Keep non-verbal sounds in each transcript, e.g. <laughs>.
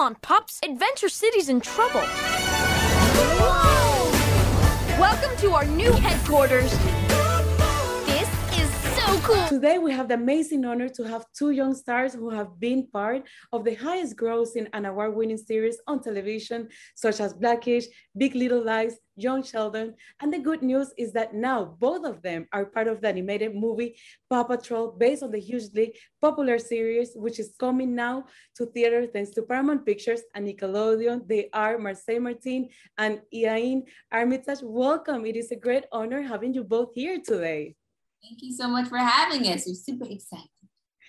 on, pups. Adventure City's in trouble. Whoa! Welcome to our new headquarters. Today, we have the amazing honor to have two young stars who have been part of the highest grossing and award winning series on television, such as Blackish, Big Little Lies, Young Sheldon. And the good news is that now both of them are part of the animated movie Paw Patrol, based on the hugely popular series, which is coming now to theater thanks to Paramount Pictures and Nickelodeon. They are Marsai Martin and Iain Armitage. Welcome. It is a great honor having you both here today. Thank you so much for having us. We're super excited.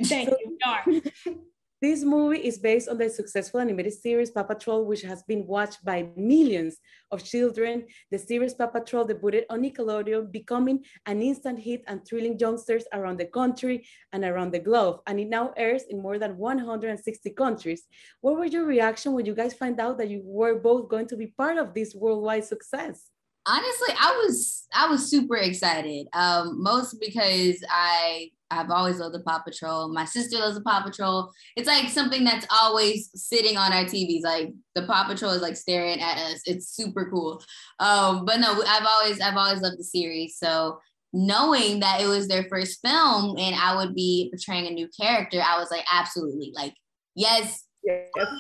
Thank so, you. <laughs> This movie is based on the successful animated series Paw Patrol, which has been watched by millions of children. The series Paw Patrol debuted on Nickelodeon, becoming an instant hit and thrilling youngsters around the country and around the globe. And it now airs in more than 160 countries. What was your reaction when you guys find out that you were both going to be part of this worldwide success? Honestly i was i was super excited um most because i i've always loved the paw patrol. My sister loves the paw patrol. It's like something that's always sitting on our tvs like the paw patrol is like staring at us. It's super cool. Um but no i've always i've always loved the series. So knowing that it was their first film and i would be portraying a new character i was like absolutely like yes. Yes. <laughs>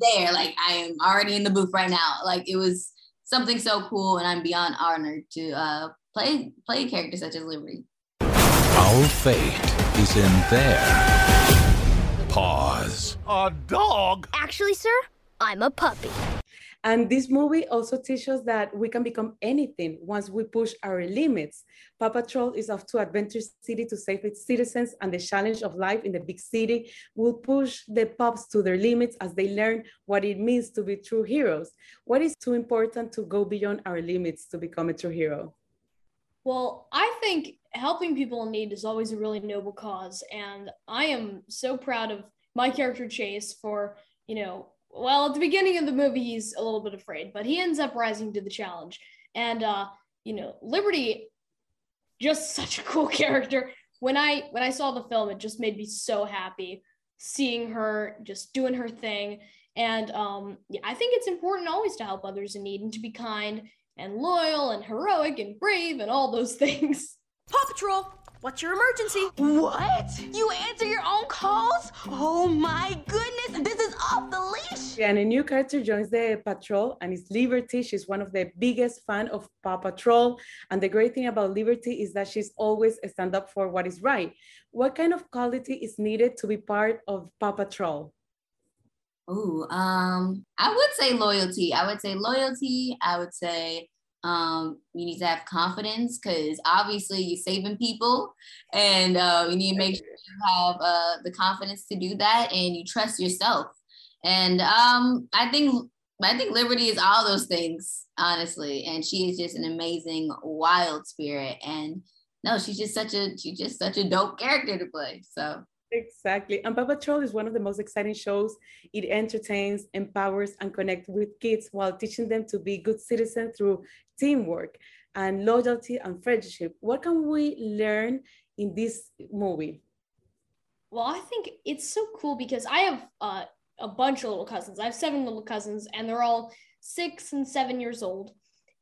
There. Like i am already in the booth right now. Like it was something so cool, and I'm beyond honored to uh, play play character such as Liberty. Our fate is in their paws. A dog? Actually, sir, I'm a puppy. And this movie also teaches us that we can become anything once we push our limits. Paw Patrol is off to Adventure City to save its citizens, and the challenge of life in the big city will push the pups to their limits as they learn what it means to be true heroes. What is too important to go beyond our limits to become a true hero? Well, I think helping people in need is always a really noble cause. And I am so proud of my character Chase for, you know, well, at the beginning of the movie, he's a little bit afraid, but he ends up rising to the challenge. And uh, you know, Liberty, just <laughs> such a cool character. When I when I saw the film, it just made me so happy seeing her just doing her thing. And um, yeah, I think it's important always to help others in need and to be kind and loyal and heroic and brave and all those <laughs> things. Paw Patrol, What's your emergency? What? You answer your own calls? Oh my goodness, this is off the leash. Yeah, and a new character joins the patrol, and it's Liberty. She's one of the biggest fan of Paw Patrol. And the great thing about Liberty is that she's always a stand up for what is right. What kind of quality is needed to be part of Paw Patrol? Oh, um, I would say loyalty. I would say loyalty. I would say um, you need to have confidence because obviously you're saving people and uh, you need to make sure you have uh, the confidence to do that and you trust yourself. And um, I think I think Liberty is all those things, honestly. And she is just an amazing wild spirit. And no, she's just such a she's just such a dope character to play. So Exactly. And Paw Patrol is one of the most exciting shows. It entertains, empowers, and connects with kids while teaching them to be good citizens through teamwork and loyalty and friendship. What can we learn in this movie? Well, I think it's so cool because I have uh, a bunch of little cousins. I have seven little cousins, and they're all six and seven years old.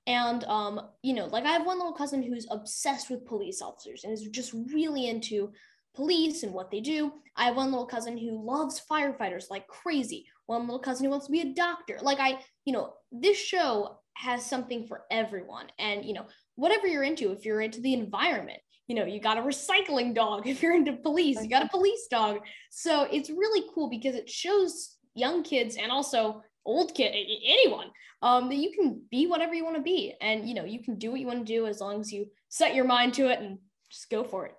And um, you know, like I have one little cousin who's obsessed with police officers and is just really into police and what they do. I have one little cousin who loves firefighters like crazy. One little cousin who wants to be a doctor. Like I, you know, this show has something for everyone. And, you know, whatever you're into, if you're into the environment, you know, you got a recycling dog. <laughs> If you're into police, you got a police dog. So it's really cool because it shows young kids and also old kid, anyone, um, that you can be whatever you want to be. And, you know, you can do what you want to do as long as you set your mind to it and just go for it.